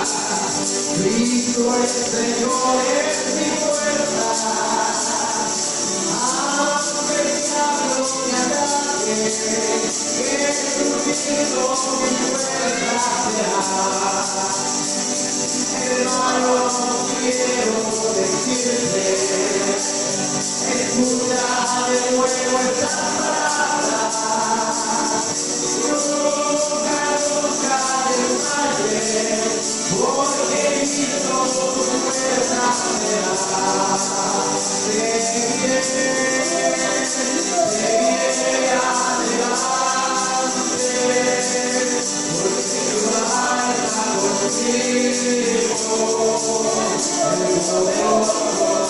Cristo es Señor, es mi fuerza. Aunque el diablo me ataque, Jesucristo mi fuerza quiero decirte, escucha de nuevo esta. Oh, oh, oh, oh,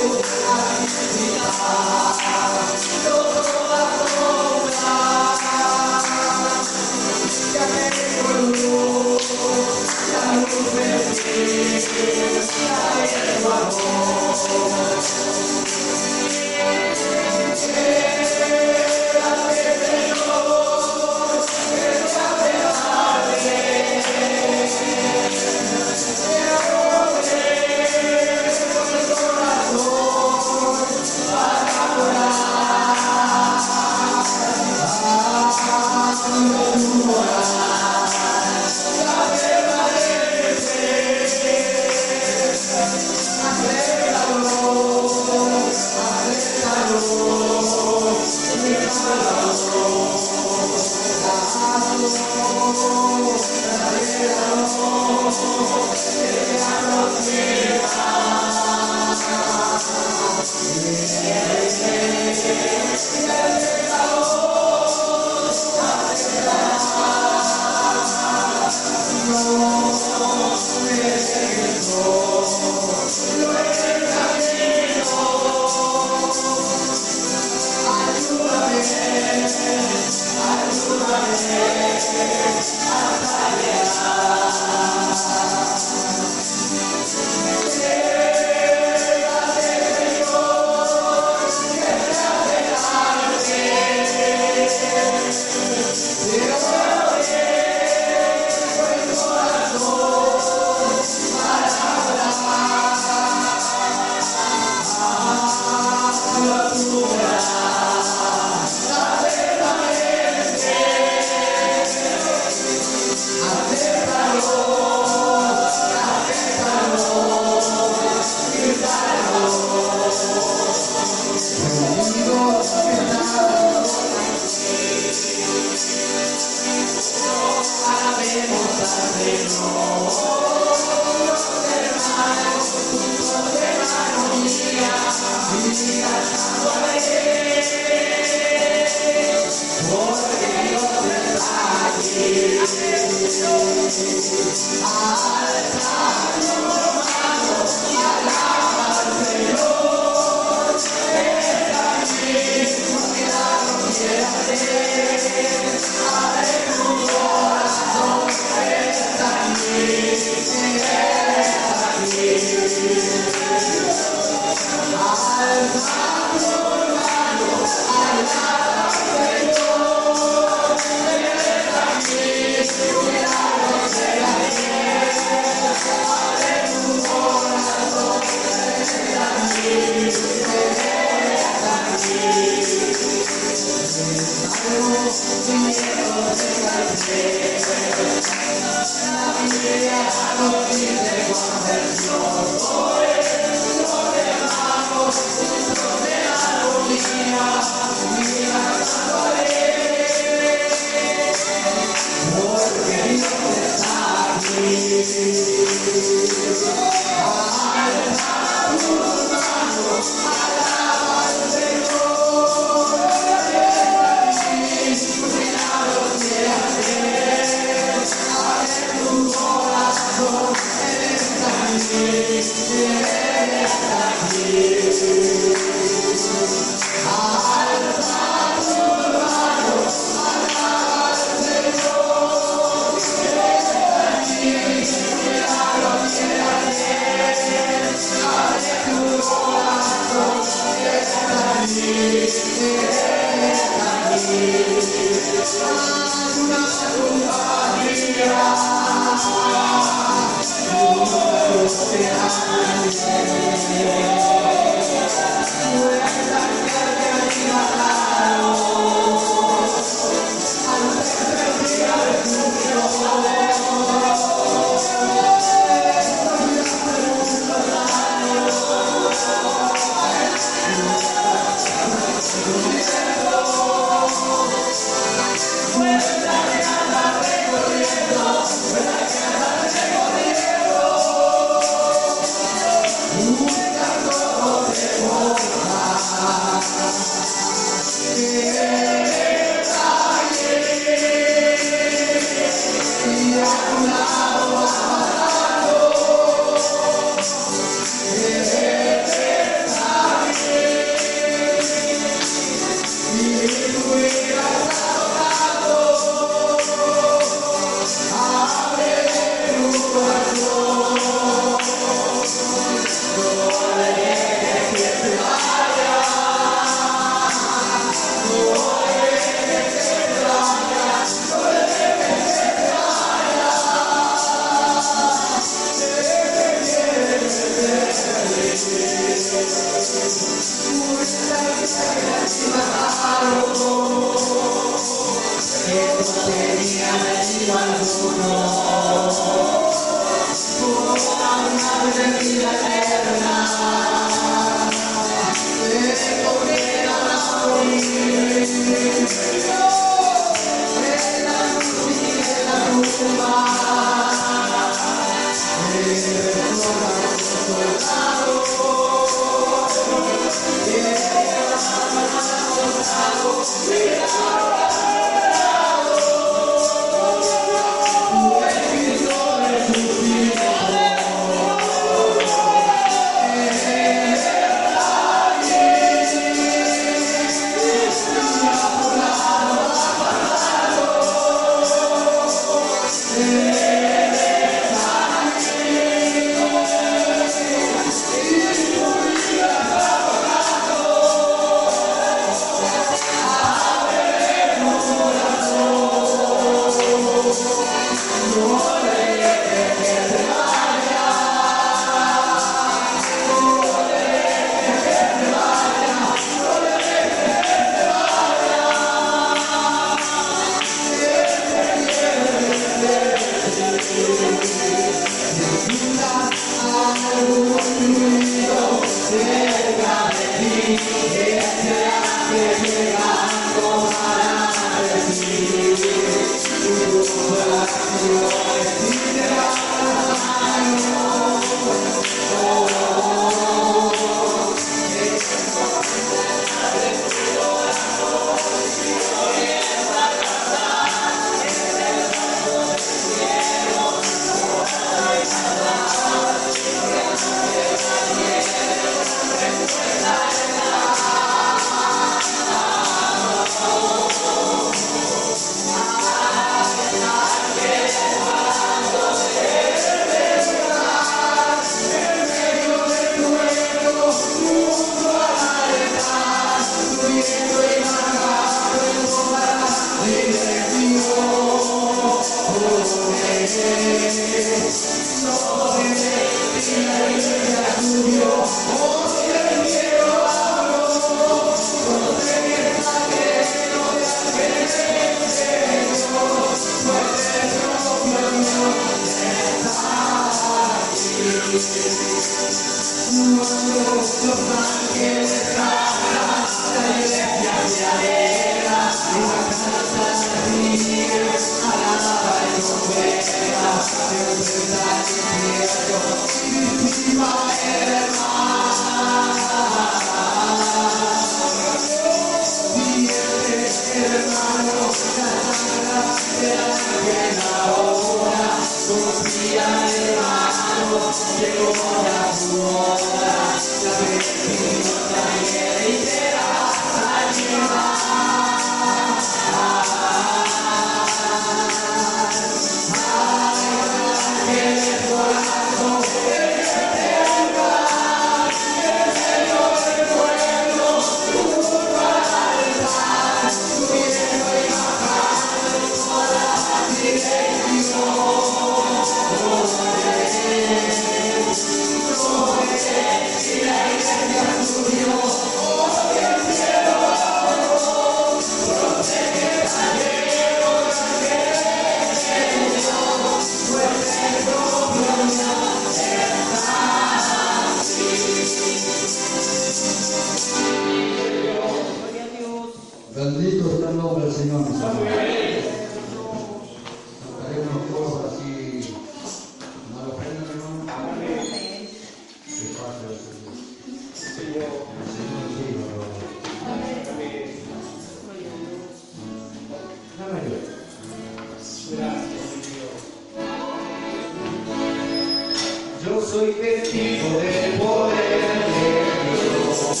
testigo del poder de Dios.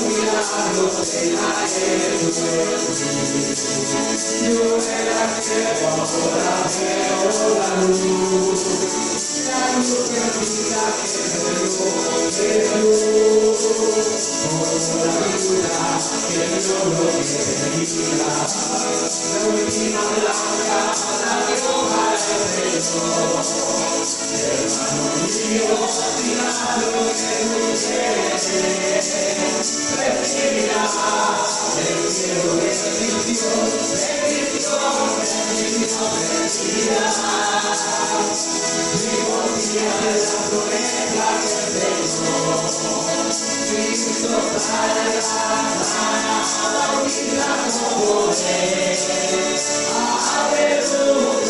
En la ahora veo la luz. La luz que. Por la que yo quería. La última blanca Aleluya.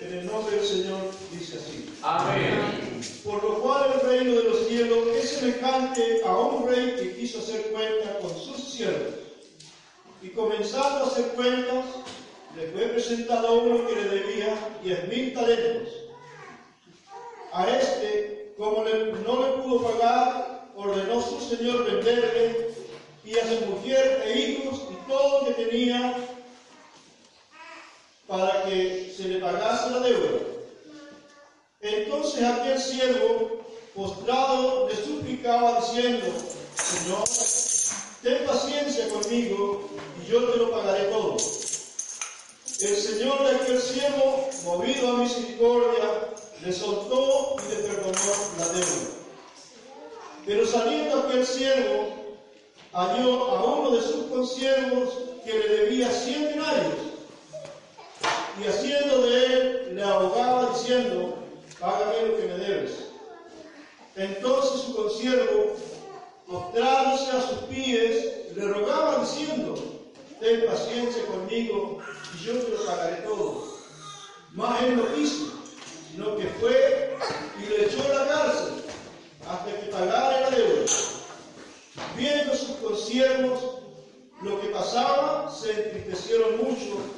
En el nombre del Señor dice así. Amén. Por lo cual el reino de los cielos es semejante a un rey que quiso hacer cuenta con sus siervos. Y comenzando a hacer cuentas, le fue presentado uno que le debía diez mil talentos. A este, como le- no le pudo pagar, ordenó su señor venderle y a su mujer e hijos y todo lo que tenía para que se le pagase la deuda. Entonces aquel siervo, postrado, le suplicaba diciendo, Señor, ten paciencia conmigo y yo te lo pagaré todo. El Señor de aquel siervo, movido a misericordia, le soltó y le perdonó la deuda. Pero saliendo aquel siervo, halló a uno de sus consiervos que le debía cien denarios y haciendo de él le ahogaba diciendo, págame lo que me debes. Entonces su consiervo, postrándose a sus pies, le rogaba diciendo, ten paciencia conmigo y yo te lo pagaré todo. Mas él no quiso, sino que fue y le echó a la cárcel hasta que pagara la deuda. Viendo sus consiervos lo que pasaba, se entristecieron mucho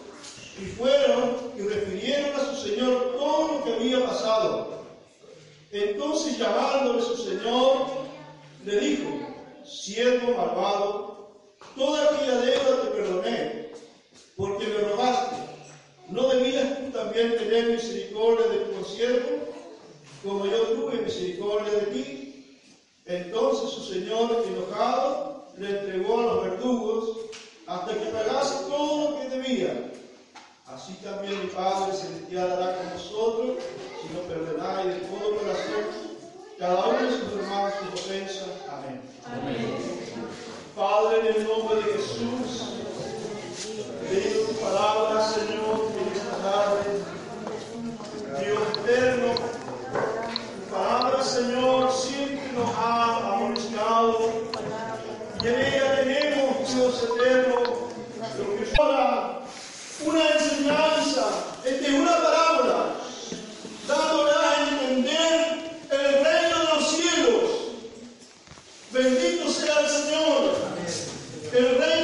y fueron y refirieron a su señor todo lo que había pasado. Entonces llamándole su señor, le dijo, siervo malvado, toda aquella deuda te perdoné, porque me robaste. ¿No debías tú también tener misericordia de tu consiervo, como yo tuve misericordia de ti? Entonces su señor, enojado, le entregó a los verdugos hasta que pagase todo lo que debía. Así también mi Padre Celestial hará con nosotros si nos perdonáis de todo corazón cada uno de sus hermanos sus ofensas. Amén. Padre, en el nombre de Jesús, leído tu palabra, Señor, en esta tarde. Dios eterno, tu palabra, Señor, siempre nos ha amonestado. Y en ella tenemos, Dios eterno, lo que ahora una enseñanza, este, una parábola, dándole a entender el reino de los cielos. Bendito sea el Señor. El reino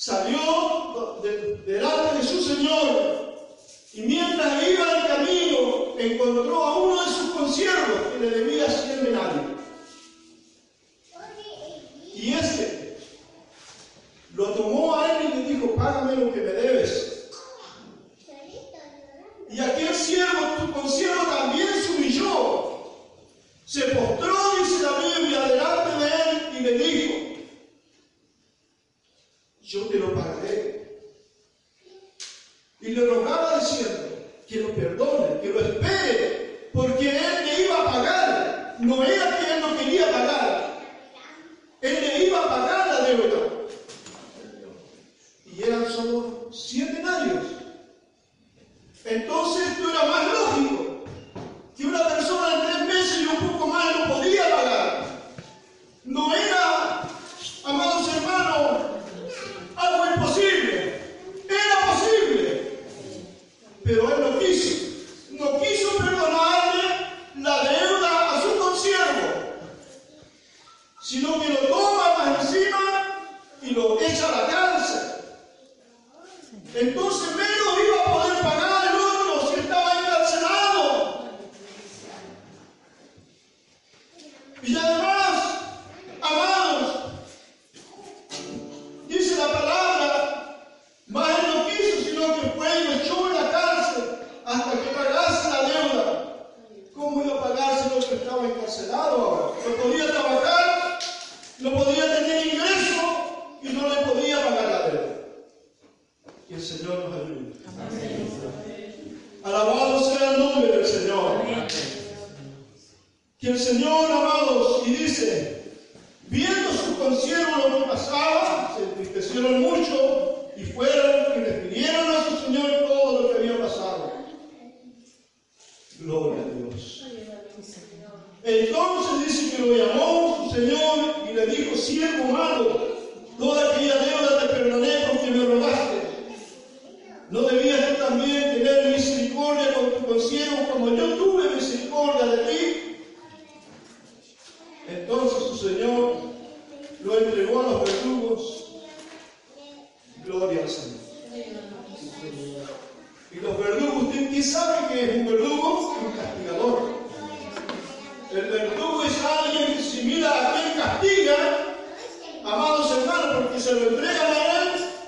salió delante de su Señor y mientras iba al camino encontró a uno de sus consiervos que le debía 100 denarios.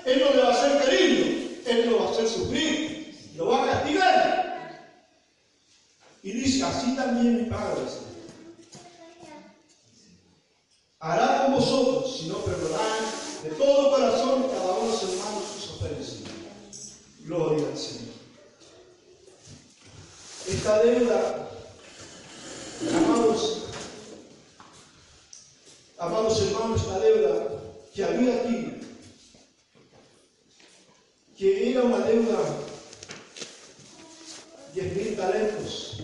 Él no le va a hacer cariño, Él lo va a hacer sufrir, lo va a castigar. Y dice, así también mi Padre, hará con vosotros si no perdonáis de todo corazón cada uno de los hermanos sus ofensas. Gloria al Señor. Esta deuda, amados, amados hermanos, esta deuda que había aquí que era una deuda de 10.000 talentos.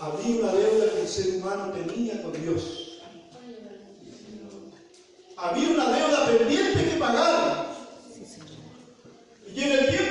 Había una deuda que el ser humano tenía con Dios. Había una deuda pendiente que pagar. Y en el tiempo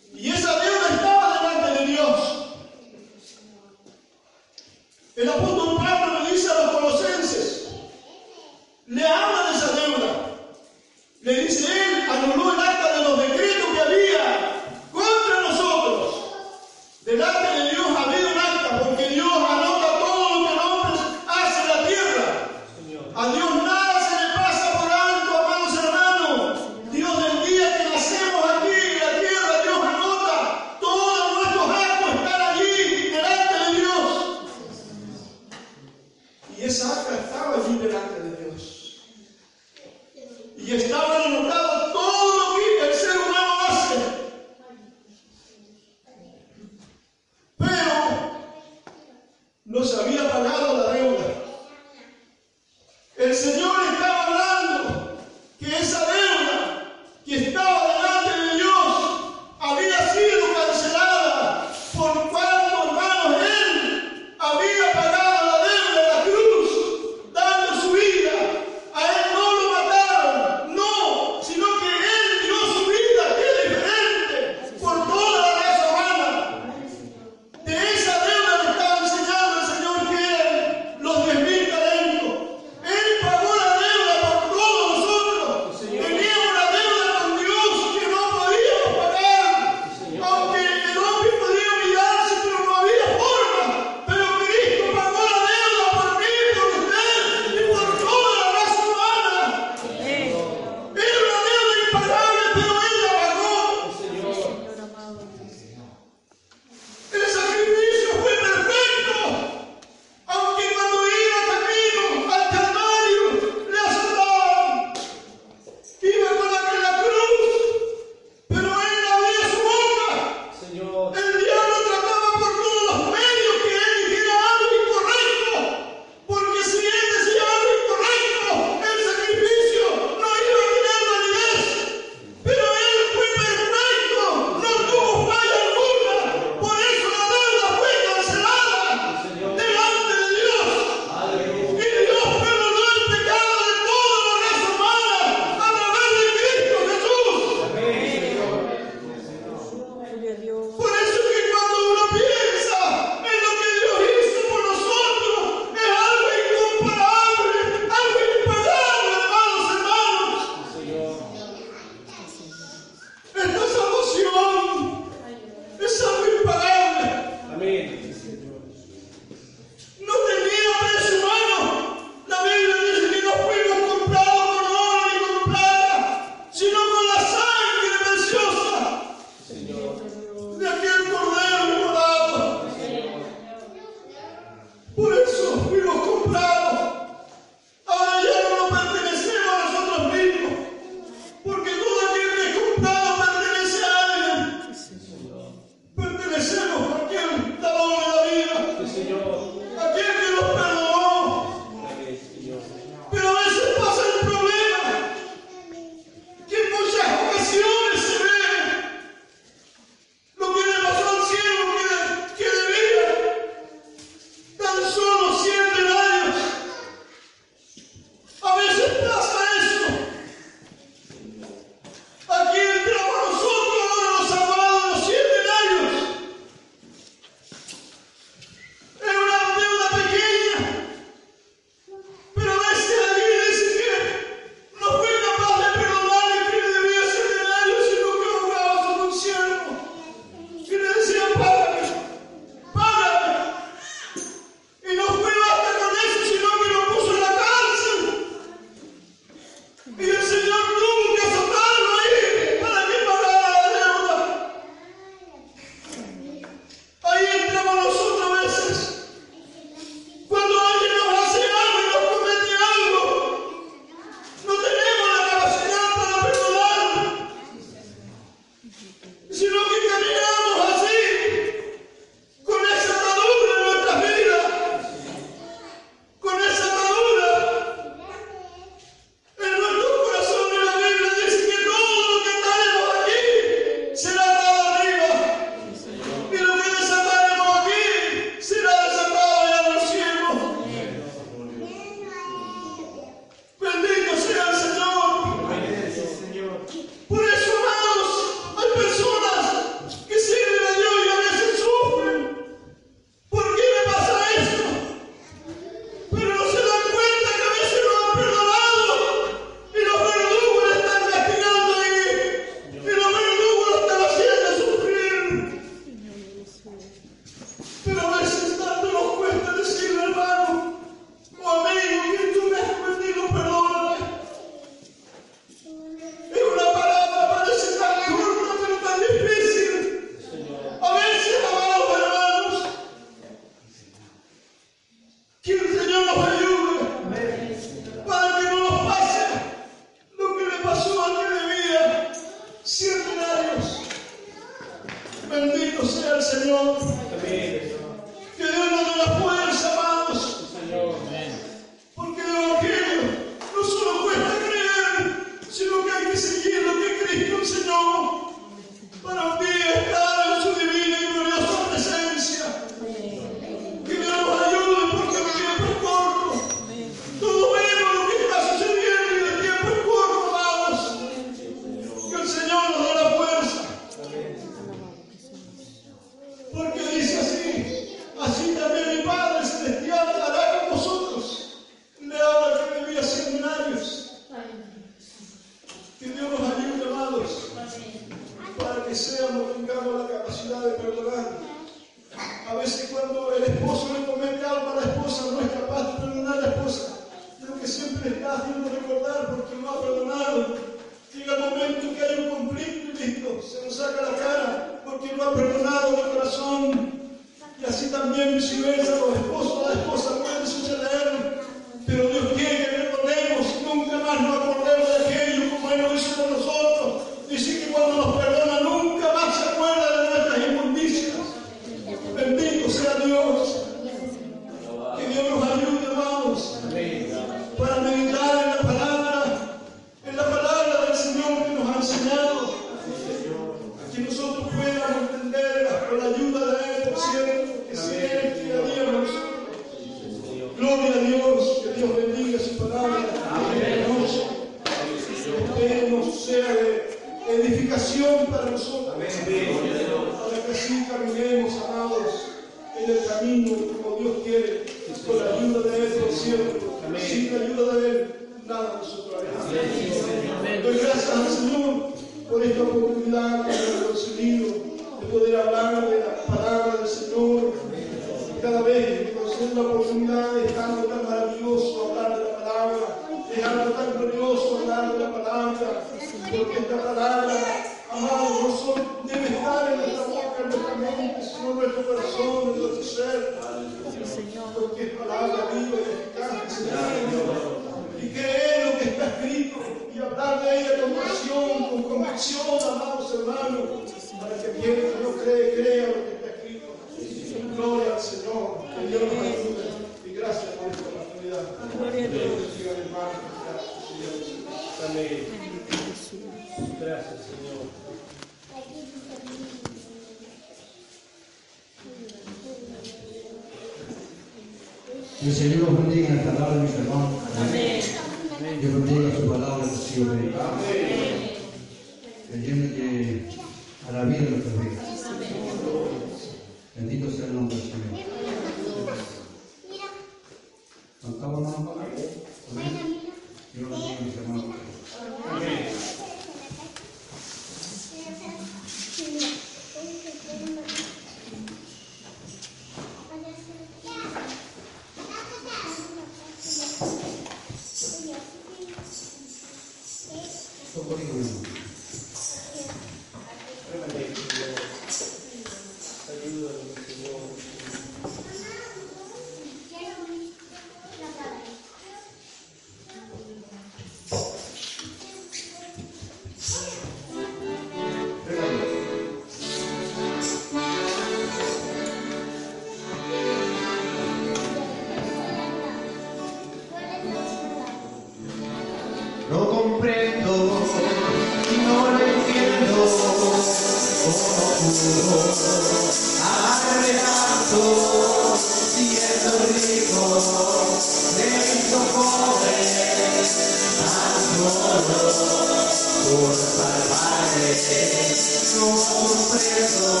salvarme no comprendo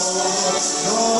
no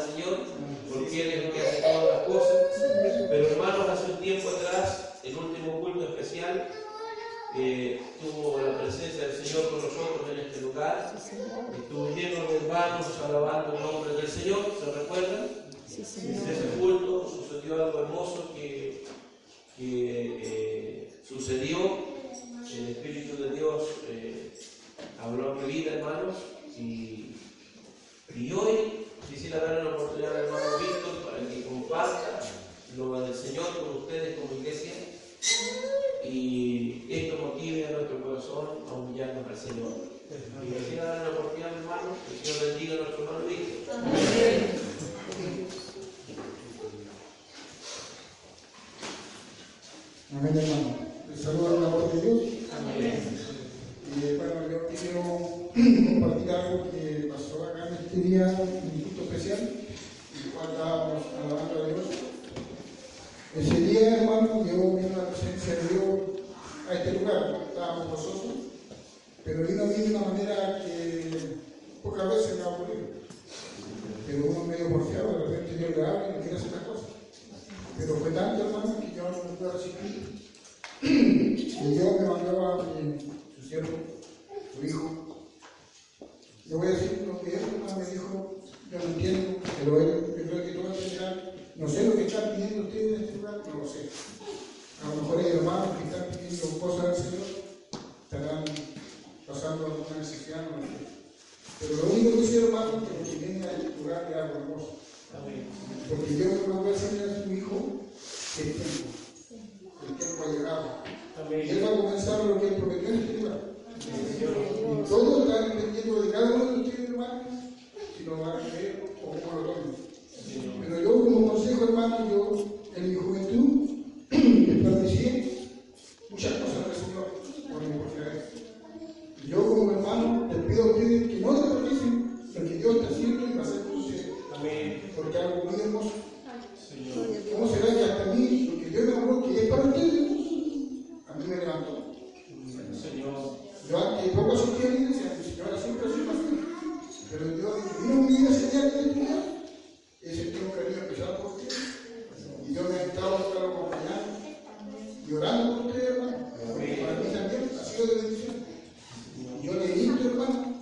al Señor porque Él es el que hace todas las cosas. Pero hermanos, hace un tiempo atrás, el último culto especial, eh, tuvo la presencia del Señor con nosotros en este lugar. Estuvo lleno de hermanos alabando el nombre del Señor, ¿se recuerdan? Sí, En ese culto sucedió algo hermoso que, que, eh, sucedió. El Espíritu de Dios eh, habló a mi vida, hermanos, y, y hoy quisiera darle la oportunidad al hermano Víctor para que comparta lo del Señor con ustedes como iglesia y esto motive a nuestro corazón a humillarnos al Señor. Y quisiera darle la oportunidad, hermanos, que el Señor bendiga a nuestro hermano Víctor. Amén, hermano. Les saludo en la voz de Dios. Amén. Y bueno, yo quiero compartir algo que pasó acá en este día, el cual estábamos alabando a Dios. Ese día, hermano, yo vino la presencia de Dios a este lugar, estábamos nosotros, pero vino de una manera que pocas veces me ha ocurrido. Pero uno medio porfiado, de repente Dios le habla y le quiere hacer las cosas. Pero fue tanto, hermano, que yo no pude. Y Dios me mandó a su siervo, su hijo. Le voy a decir lo que él me dijo, yo no entiendo, pero yo creo que todo entenderán. No sé lo que están pidiendo ustedes en este lugar, no lo sé. A lo mejor hay hermanos que están pidiendo cosas al Señor, estarán pasando alguna necesidad, no lo sé. Pero lo único que sé, hermano, es que lo que viene a este lugar es algo hermoso. Porque yo me voy a enseñar a su hijo que el tiempo, el tiempo ha llegado. Y él va a comenzar lo que prometió en este lugar. Y todos están dependiendo de cada uno de ustedes, hermanos, si lo van a creer o cómo lo tomen. Pero yo, como consejo, hermano, yo en mi juventud desperdicié muchas cosas del Señor por mi. Y yo, como hermano, les pido a ustedes que no desperdicien lo que Dios está haciendo y va a hacer con ustedes. Porque algo muy hermoso. ¿Cómo será que hasta mí, lo que Dios me habló, que es para ustedes, a mí me levantó? Yo antes poco asistía a la iglesia, mi señora siempre ha sido pastor. Pero Dios vino mi vida ese día que este lugar, he sentido un cariño especial por ustedes. Y Dios me ha estado estar acompañando y orando por ustedes, hermano. Para mí también ha sido de bendición. Yo le he visto, hermano,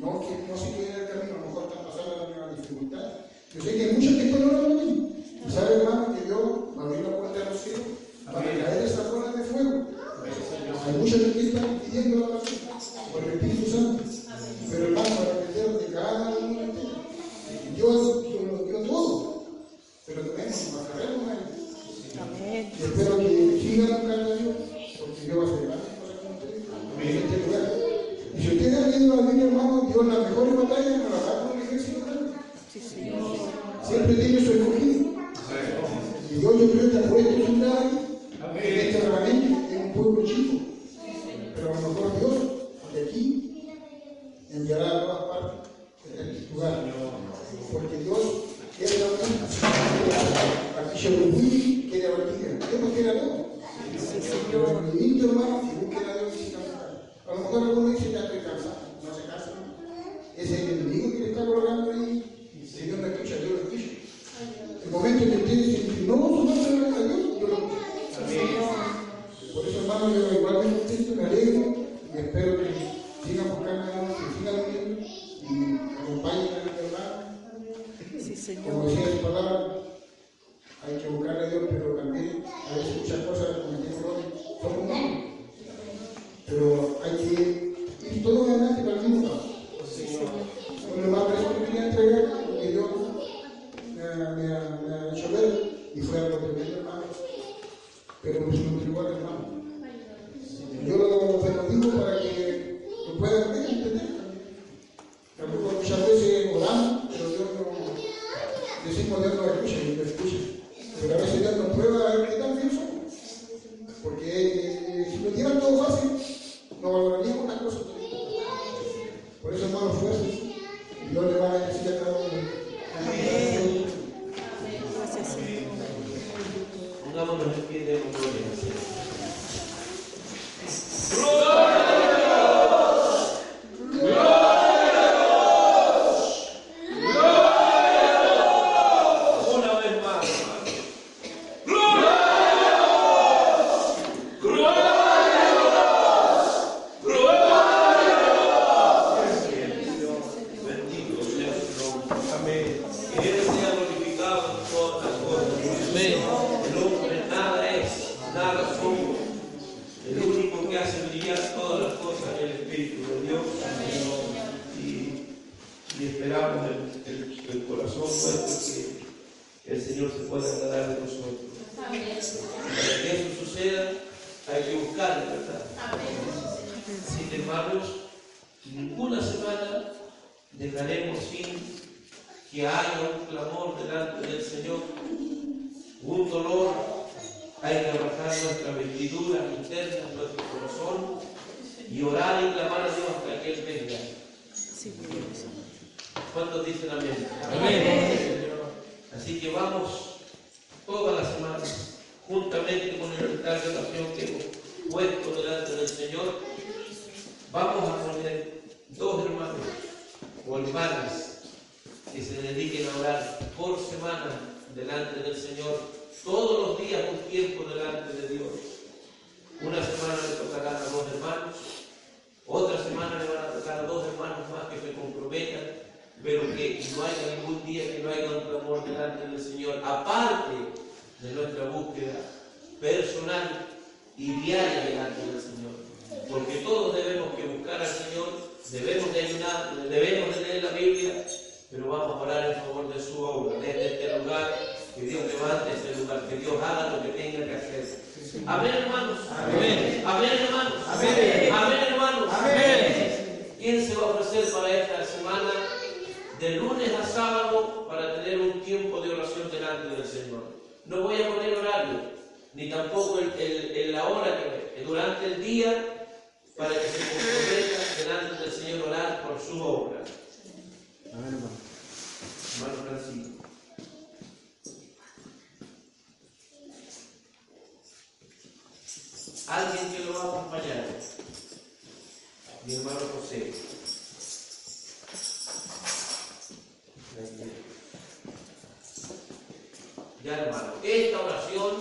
no que no se quede en el camino, a lo mejor están pasando la misma dificultad. Yo sé que hay muchos que están orando por mí. Sabe, hermano, hay que buscar la verdad. Sin hermanos, ninguna semana dejaremos sin que haya un clamor delante del Señor, un dolor, hay que bajar nuestra vestidura interna, nuestro corazón y orar y clamar a Dios hasta que Él venga. ¿Cuántos dicen amén? Amén. Así que vamos todas las semanas, juntamente con el altar de oración que hemos puesto delante del Señor, vamos a poner dos hermanos o hermanas que se dediquen a orar por semana delante del Señor, todos los días un tiempo delante de Dios. Una semana le tocarán a dos hermanos, otra semana le van a tocar a dos hermanos más que se comprometan, pero que no haya ningún día que no haya un clamor delante del Señor, aparte de nuestra búsqueda personal y diaria delante del Señor. Porque todos debemos que buscar al Señor, debemos de ayunar, debemos de leer la Biblia, pero vamos a orar en favor de su obra, desde este lugar, que Dios levante este lugar, que Dios haga lo que tenga que hacer. Amén, hermanos. Amén. Amén, hermanos. Amén. Amén, hermanos. Amén. ¿Quién se va a ofrecer para esta semana, de lunes a sábado, para tener un tiempo de oración delante del Señor? No voy a poner horario, ni tampoco el, el- el- la hora que durante el día, para que se comprometa delante del Señor orar por su obra. Amén, hermano. Hermano Francisco. Alguien que lo va a acompañar. Mi hermano José. Ya hermano, esta oración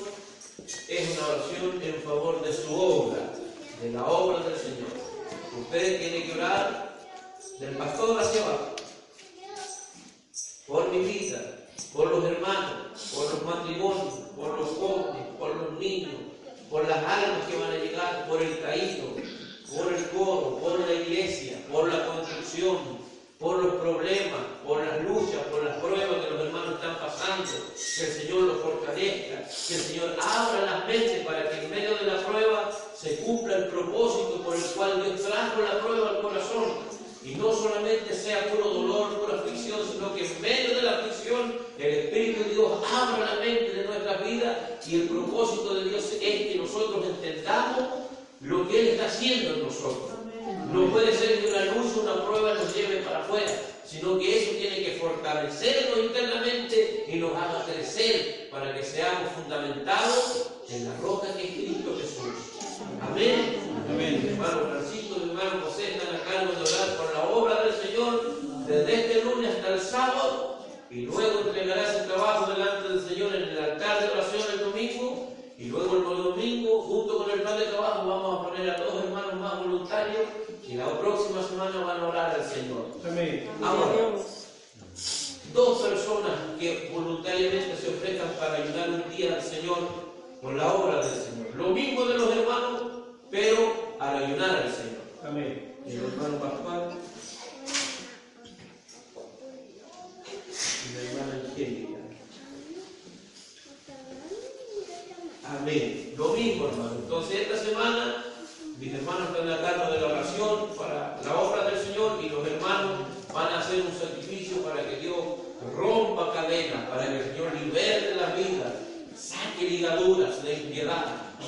es una oración en favor de su obra, de la obra del Señor. Ustedes tienen que orar del pastor hacia abajo por mi vida, por los hermanos, por los matrimonios, por los jóvenes, por los niños, por las almas que van a llegar, por el caído, por el coro, por la iglesia, por la construcción, por los problemas, por las luchas, por las pruebas que los hermanos están pasando, que el Señor los fortalezca, que el Señor abra las mentes para que en medio de la prueba se cumpla el propósito por el cual Dios trajo la prueba al corazón. Y no solamente sea puro dolor, pura aflicción, sino que en medio de la aflicción el Espíritu de Dios abra la mente de nuestra vida y el propósito de Dios es que nosotros entendamos lo que Él está haciendo en nosotros. No puede ser que una luz o una prueba nos lleve para afuera, sino que eso tiene que fortalecernos internamente y nos haga crecer para que seamos fundamentados en la roca que es Cristo Jesús. Amén. Amén. Hermano Francisco y hermano José están a cargo de orar por la obra del Señor desde este lunes hasta el sábado y luego entregarás el trabajo delante del Señor en el altar de oración el domingo y luego el domingo junto con el plan de trabajo vamos a poner a dos hermanos más voluntarios y la próxima semana van a orar al Señor. Amén. Ahora, dos personas que voluntariamente se ofrezcan para ayudar un día al Señor con la obra del Señor. Lo mismo de los hermanos, pero al ayunar al Señor. Amén. El hermano Pascual y la hermana Angélica. Amén. Lo mismo, hermano. Entonces, esta semana, mis hermanos están a cargo de la oración para la obra del Señor y los hermanos van a hacer un sacrificio para que Dios rompa cadenas, para que el Señor liberte las vidas, saque ligaduras de impiedad,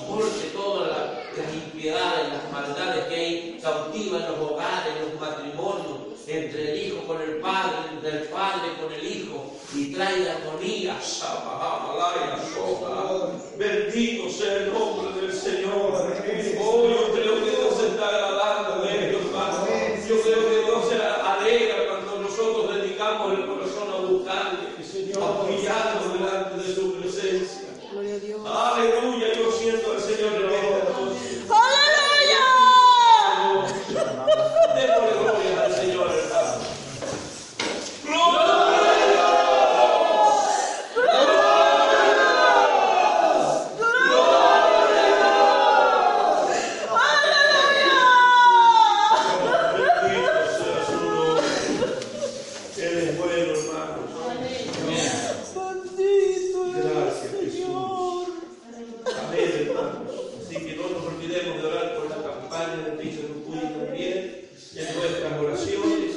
corte todas las, impiedades, las maldades que hay cautivas en los hogares, en los matrimonios, entre el hijo con el padre, entre el padre con el hijo, y traiga armonía. Shabahamalaya, Shoha. Bendito sea el nombre del Señor. Oh, yo creo que Dios se está agradando de ellos, hermano. Yo creo que Dios se alegra cuando nosotros dedicamos el corazón a buscarle, a humillarnos delante de su presencia. Gloria a Dios. Aleluya, yo siento al Señor en esta noche. ¡Aleluya! Démosle gloria al Señor, hermano. ¡Gloria! Bendito sea su nombre. Él es bueno, hermanos. Gracias, Jesús. Amén, hermanos. Así que no nos olvidemos de orar por la campaña de Cristo Rupuy también en nuestras oraciones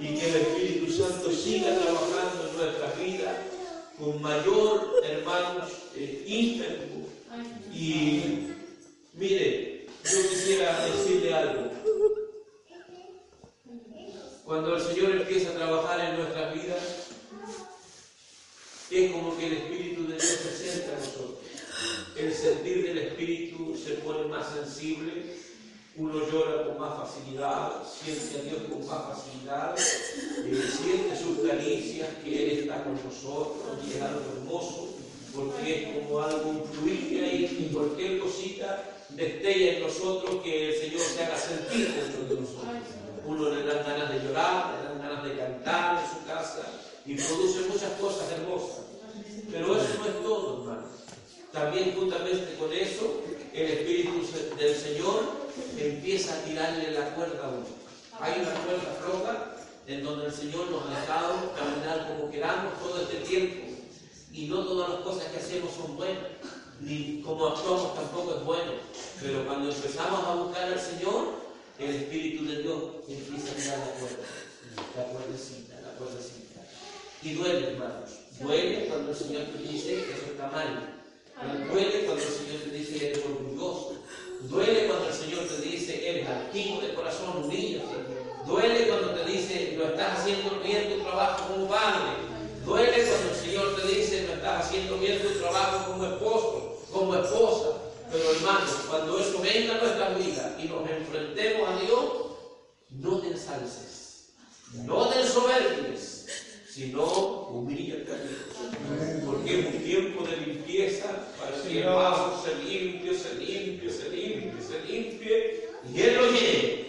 y que el Espíritu Santo siga trabajando en nuestras vidas con mayor, hermanos, eh, ímpetu. Y mire, yo quisiera decirle algo. Cuando el Señor empieza a trabajar en nuestras vidas, es como que el Espíritu de Dios se acerca a nosotros. El sentir del Espíritu se pone más sensible, uno llora con más facilidad, siente a Dios con más facilidad, eh, sus caricias, que Él está con nosotros, y es algo hermoso, porque es como algo influir ahí, y cualquier cosita destella en nosotros que el Señor se haga sentir dentro de nosotros. Uno le dan ganas de llorar, le dan ganas de cantar en su casa, y produce muchas cosas hermosas. Pero eso no es todo, hermano. También juntamente con eso, el Espíritu del Señor empieza a tirarle la cuerda a uno. Hay una cuerda floja en donde el Señor nos ha dejado caminar como queramos todo este tiempo. Y no todas las cosas que hacemos son buenas, ni como actuamos tampoco es bueno. Pero cuando empezamos a buscar al Señor, el Espíritu de Dios empieza a tirar la cuerda. La cuerdecita, la cuerdecita. Y duele, hermanos. Duele cuando el Señor te dice que eso está mal. Duele cuando el Señor te dice eres orgulloso. Duele cuando el Señor te dice eres altivo de corazón, humíllate. Duele cuando te dice no estás haciendo bien tu trabajo como padre. Duele cuando el Señor te dice no estás haciendo bien tu trabajo como esposo, como esposa. Pero hermanos, cuando eso venga a nuestras vidas y nos enfrentemos a Dios, no te ensalces, no te ensoberbies, sino humíllate a Dios. Porque es un tiempo de limpieza para que el vaso se limpie, se limpie, se limpie, se limpie y Él lo llene.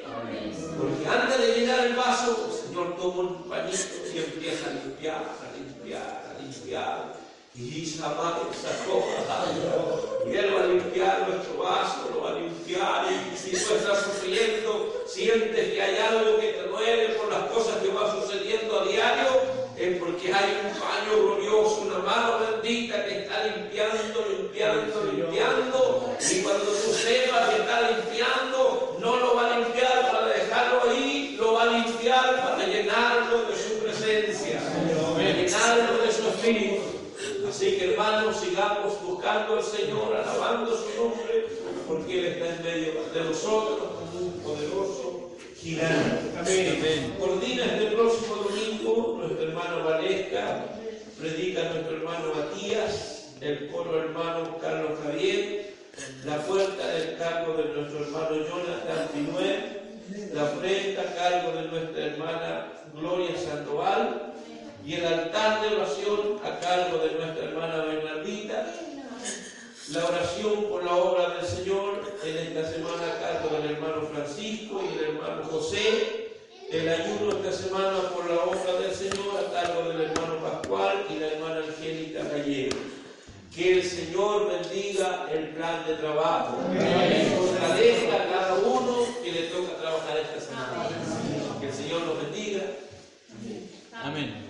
Porque antes de llenar el vaso, el Señor toma un pañito y empieza a limpiar, a limpiar, a limpiar. Y Isabel sacó y Él va a limpiar nuestro vaso, lo va a limpiar. Y si tú estás sufriendo, sientes que hay algo que te duele por las cosas que van sucediendo a diario, es porque hay un paño glorioso, una mano bendita que está limpiando, limpiando, limpiando. Y cuando tú sepas que está limpiando, no lo va a limpiar para dejarlo ahí, lo va a limpiar para llenarlo de su presencia, para llenarlo de su espíritu. Hermanos, sigamos buscando al Señor, alabando su nombre, porque Él está en medio de nosotros como un poderoso gigante. Amén. Coordina este próximo domingo nuestro hermano Valesca, predica nuestro hermano Matías, el coro hermano Carlos Javier, la puerta del cargo de nuestro hermano Jonathan Pinuel, la ofrenda a cargo de nuestra hermana Gloria Sandoval y el altar de oración a cargo de nuestra hermana Bernardita, la oración por la obra del Señor en esta semana a cargo del hermano Francisco y el hermano José, el ayuno esta semana por la obra del Señor a cargo del hermano Pascual y la hermana Angélica Gallego. Que el Señor bendiga el plan de trabajo. Que fortalezca a cada uno que le toca trabajar esta semana. Que el Señor los bendiga. Amén.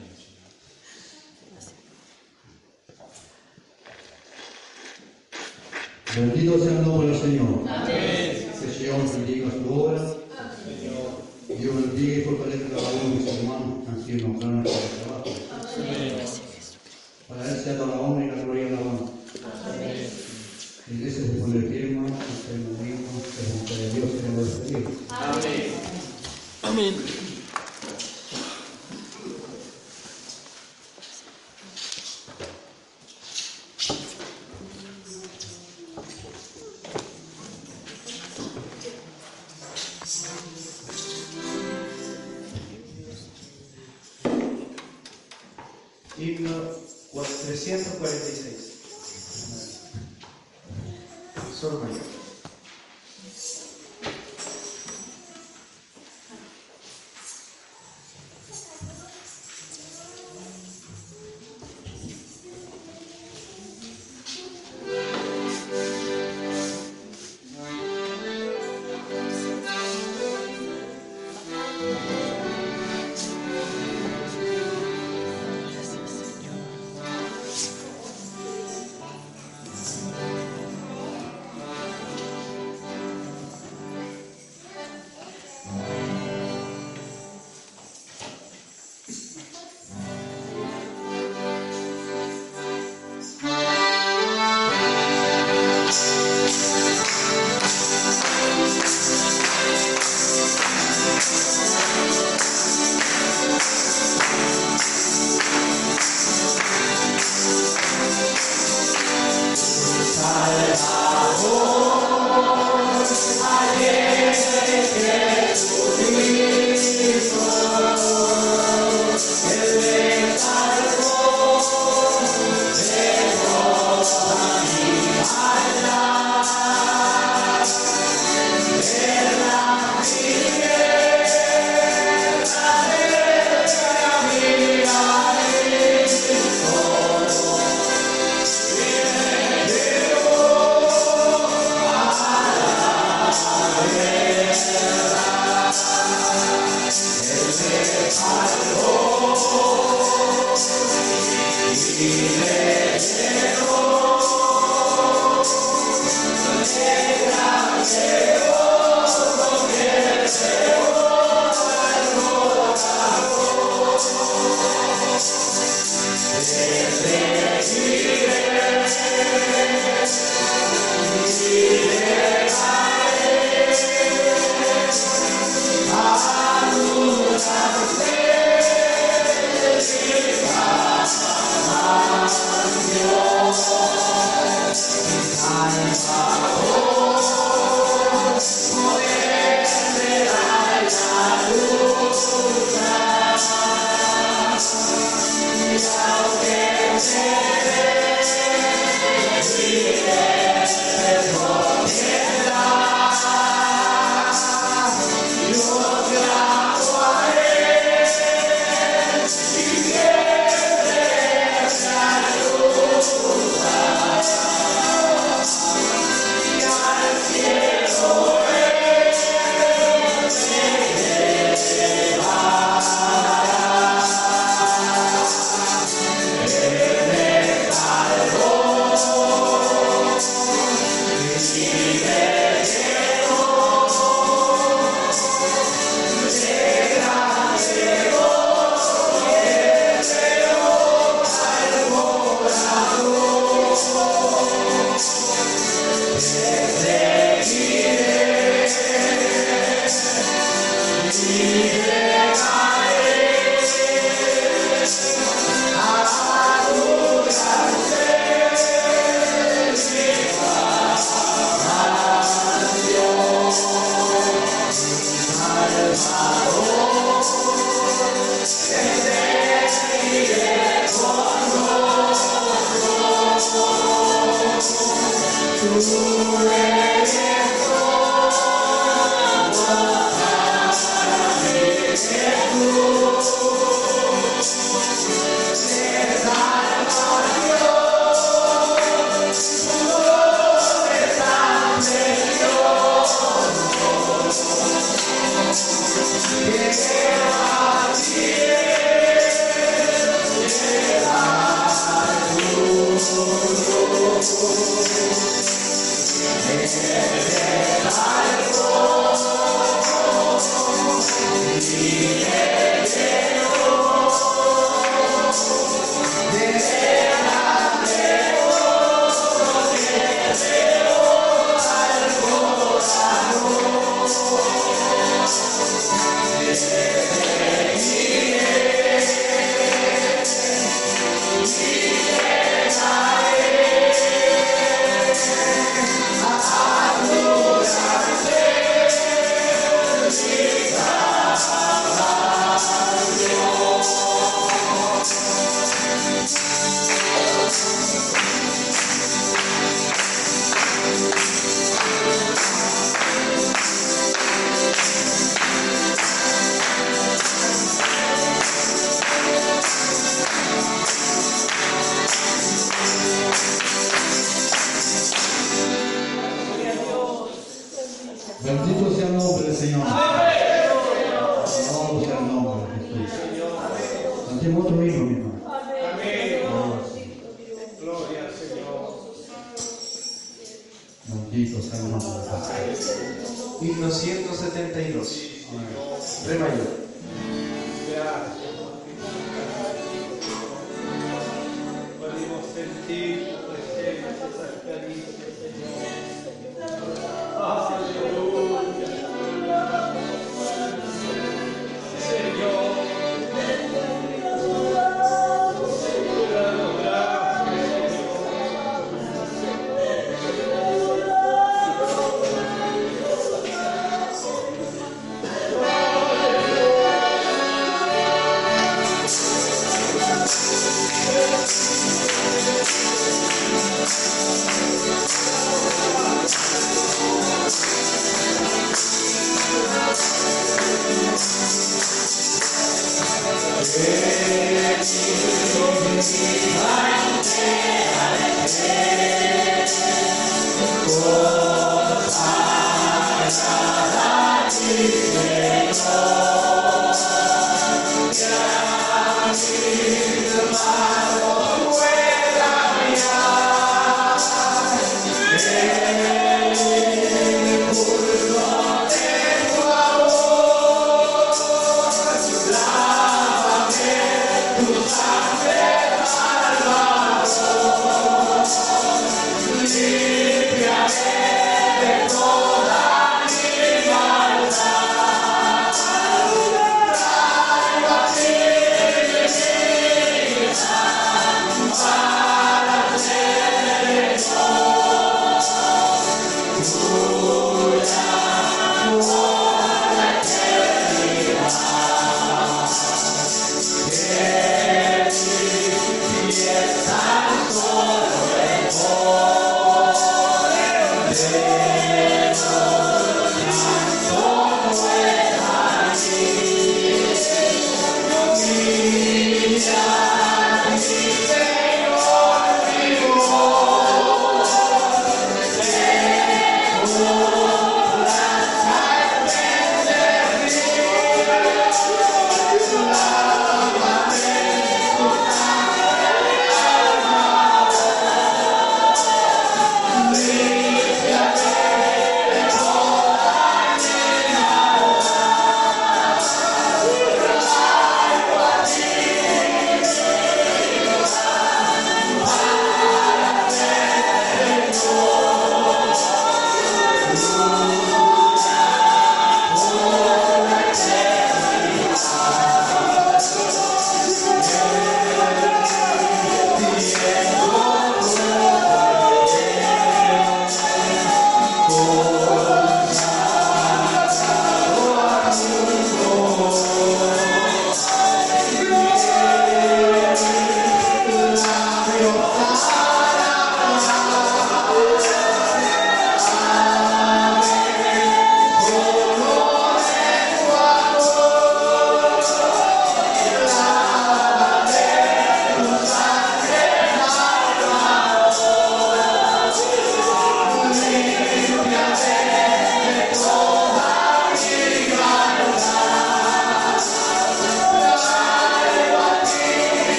Bendito sea el nombre del Señor. Que el Señor bendiga su obra. Dios bendiga y fortalezca cada uno de mis hermanos que han sido nombrados para el trabajo. Para Él sea toda la honra y la gloria y la alabanza. La iglesia se pone firma, momento, que de Dios despedir. Amén. Amén.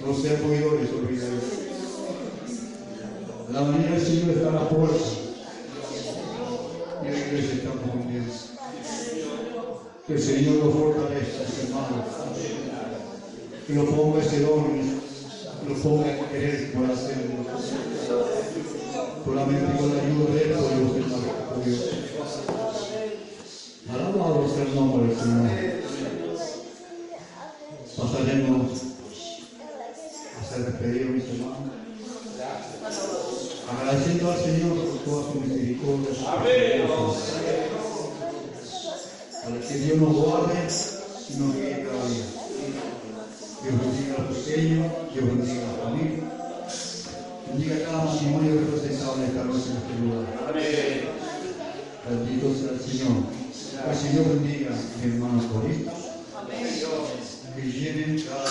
No se han podido resolver. La unidad del Señor está la puerta. Y la iglesia está con Dios. Que el Señor lo fortalezca, hermanos. Que lo ponga ese don, lo ponga en querer por hacerlo. Solamente con la ayuda de Él podemos estar con Alabado sea el nombre del Señor. Amén. Para que Dios nos guarde y nos guíe cada día. Dios bendiga a los Dios bendiga a la familia. Bendiga a cada matrimonio representado en esta noche en este lugar. Amén. Bendito sea el Señor. Pues el Señor bendiga a mis hermanos. Amén. Que llenen cada